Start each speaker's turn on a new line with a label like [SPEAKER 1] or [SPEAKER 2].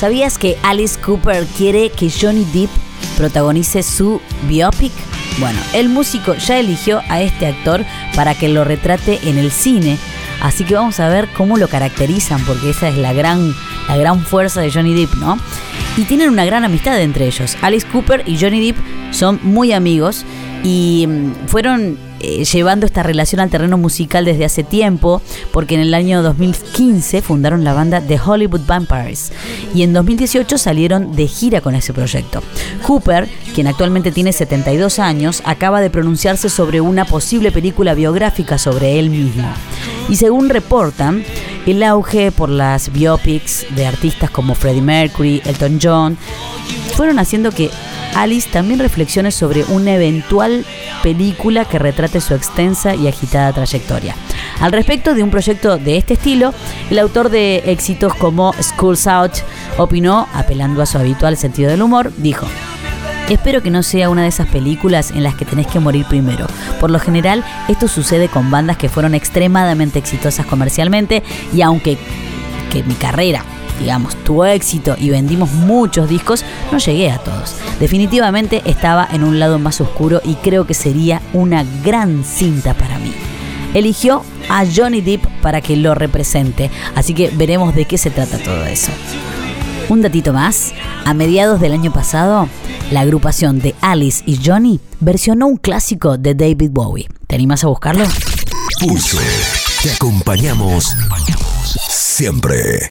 [SPEAKER 1] ¿Sabías que Alice Cooper quiere que Johnny Depp protagonice su biopic? Bueno, el músico ya eligió a este actor para que lo retrate en el cine, así que vamos a ver cómo lo caracterizan, porque esa es la gran, la gran fuerza de Johnny Depp, ¿no? Y tienen una gran amistad entre ellos. Alice Cooper y Johnny Depp son muy amigos y mm, fueron eh, llevando esta relación al terreno musical desde hace tiempo, porque en el año 2015 fundaron la banda The Hollywood Vampires y en 2018 salieron de gira con ese proyecto. Cooper, quien actualmente tiene 72 años, acaba de pronunciarse sobre una posible película biográfica sobre él mismo. Y según reportan, el auge por las biopics de artistas como Freddie Mercury, Elton John, fueron haciendo que Alice también reflexione sobre una eventual película que retrate su extensa y agitada trayectoria. Al respecto de un proyecto de este estilo, el autor de éxitos como School's Out opinó, apelando a su habitual sentido del humor, dijo, Espero que no sea una de esas películas en las que tenés que morir primero. Por lo general, esto sucede con bandas que fueron extremadamente exitosas comercialmente y aunque que mi carrera digamos, tuvo éxito y vendimos muchos discos, no llegué a todos. Definitivamente estaba en un lado más oscuro y creo que sería una gran cinta para mí. Eligió a Johnny Depp para que lo represente, así que veremos de qué se trata todo eso. Un datito más, a mediados del año pasado, la agrupación de Alice y Johnny versionó un clásico de David Bowie. ¿Te animas a buscarlo?
[SPEAKER 2] Pulso. Te acompañamos siempre.